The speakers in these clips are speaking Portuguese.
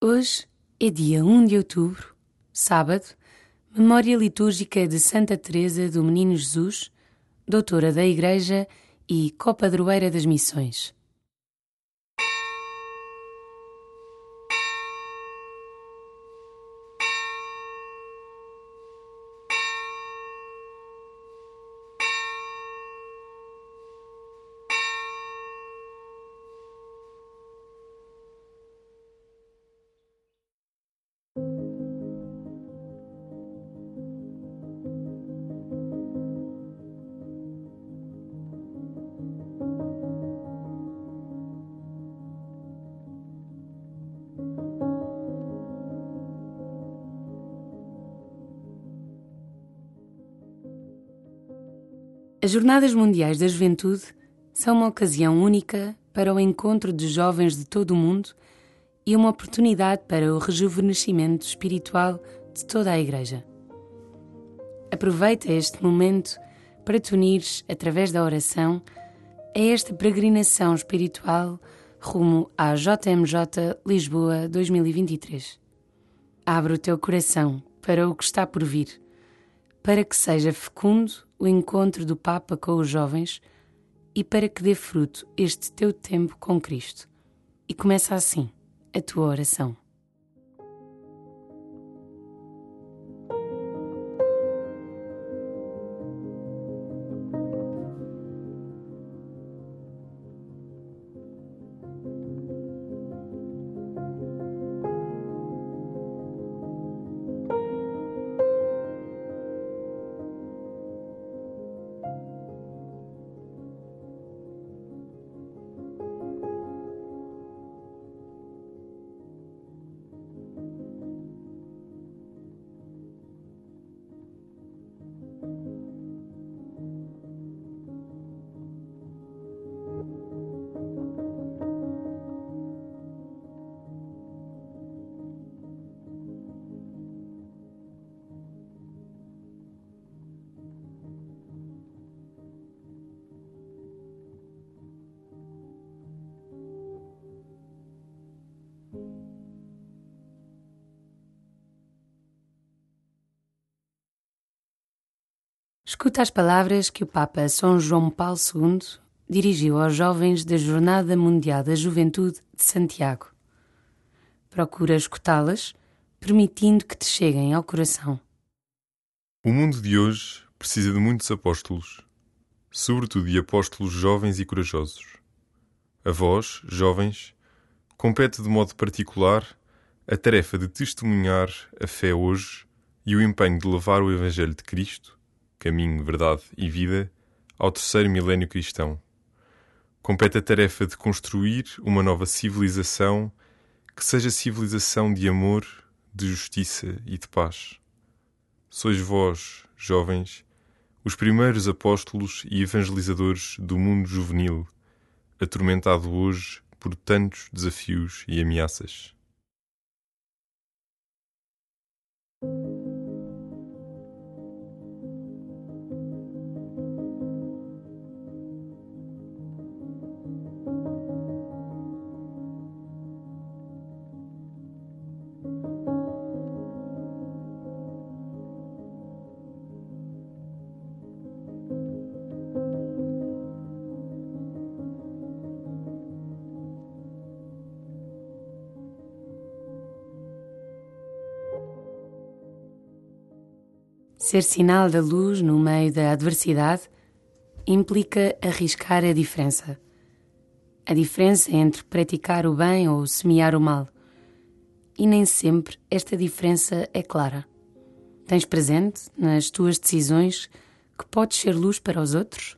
Hoje é dia 1 de outubro, sábado, memória litúrgica de Santa Teresa do Menino Jesus, doutora da Igreja e copadroeira das Missões. As Jornadas Mundiais da Juventude são uma ocasião única para o encontro de jovens de todo o mundo e uma oportunidade para o rejuvenescimento espiritual de toda a Igreja. Aproveita este momento para te unires, através da oração, a esta peregrinação espiritual rumo à JMJ Lisboa 2023. Abre o teu coração para o que está por vir, para que seja fecundo o encontro do Papa com os jovens e para que dê fruto este teu tempo com Cristo. E começa assim a tua oração. Escuta as palavras que o Papa São João Paulo II dirigiu aos jovens da Jornada Mundial da Juventude de Santiago. Procura escutá-las, permitindo que te cheguem ao coração. O mundo de hoje precisa de muitos apóstolos, sobretudo de apóstolos jovens e corajosos. A vós, jovens, compete de modo particular a tarefa de testemunhar a fé hoje e o empenho de levar o Evangelho de Cristo caminho, verdade e vida, ao terceiro milénio cristão. Compete a tarefa de construir uma nova civilização que seja civilização de amor, de justiça e de paz. Sois vós, jovens, os primeiros apóstolos e evangelizadores do mundo juvenil, atormentado hoje por tantos desafios e ameaças. Ser sinal da luz no meio da adversidade implica arriscar a diferença. A diferença entre praticar o bem ou semear o mal. E nem sempre esta diferença é clara. Tens presente nas tuas decisões que podes ser luz para os outros?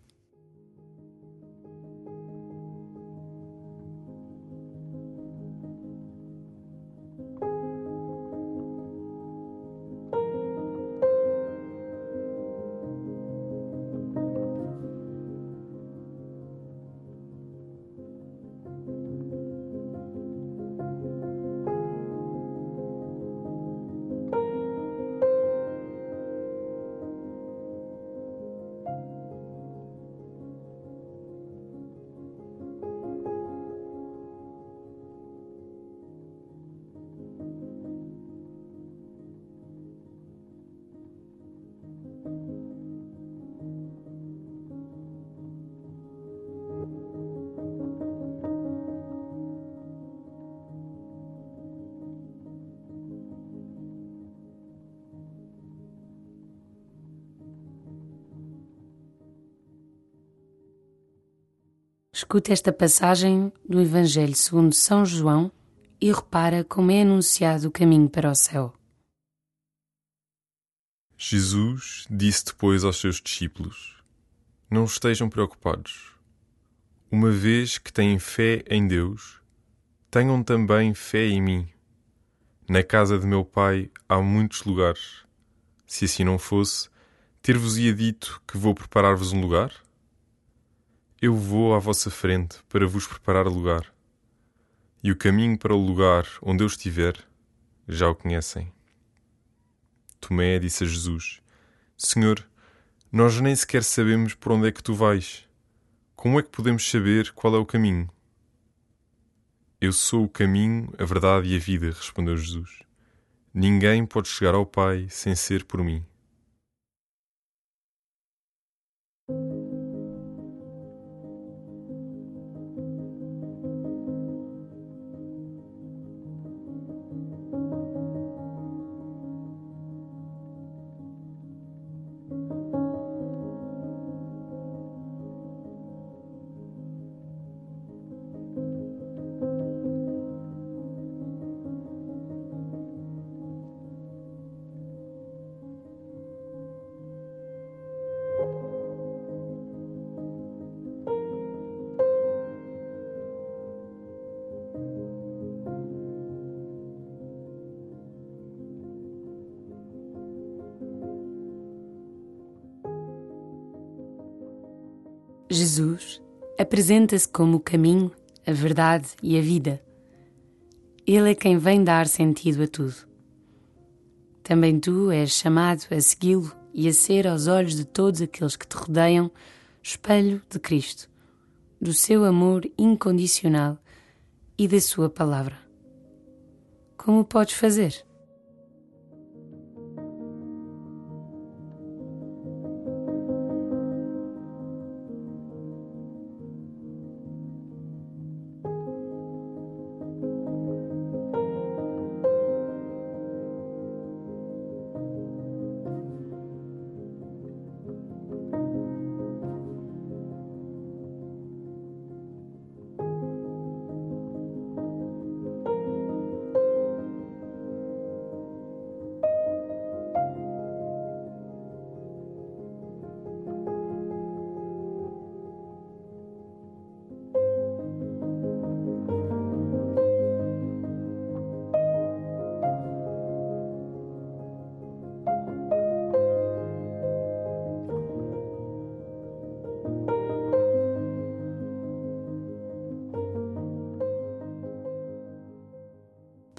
Escuta esta passagem do Evangelho segundo São João e repara como é anunciado o caminho para o céu. Jesus disse depois aos seus discípulos: Não estejam preocupados. Uma vez que têm fé em Deus, tenham também fé em mim. Na casa de meu Pai há muitos lugares. Se assim não fosse, ter-vos-ia dito que vou preparar-vos um lugar? Eu vou à vossa frente para vos preparar lugar. E o caminho para o lugar onde eu estiver, já o conhecem. Tomé disse a Jesus: Senhor, nós nem sequer sabemos por onde é que tu vais. Como é que podemos saber qual é o caminho? Eu sou o caminho, a verdade e a vida, respondeu Jesus. Ninguém pode chegar ao Pai sem ser por mim. Jesus apresenta-se como o caminho, a verdade e a vida. Ele é quem vem dar sentido a tudo. Também tu és chamado a segui-lo e a ser, aos olhos de todos aqueles que te rodeiam, espelho de Cristo, do seu amor incondicional e da sua palavra. Como podes fazer?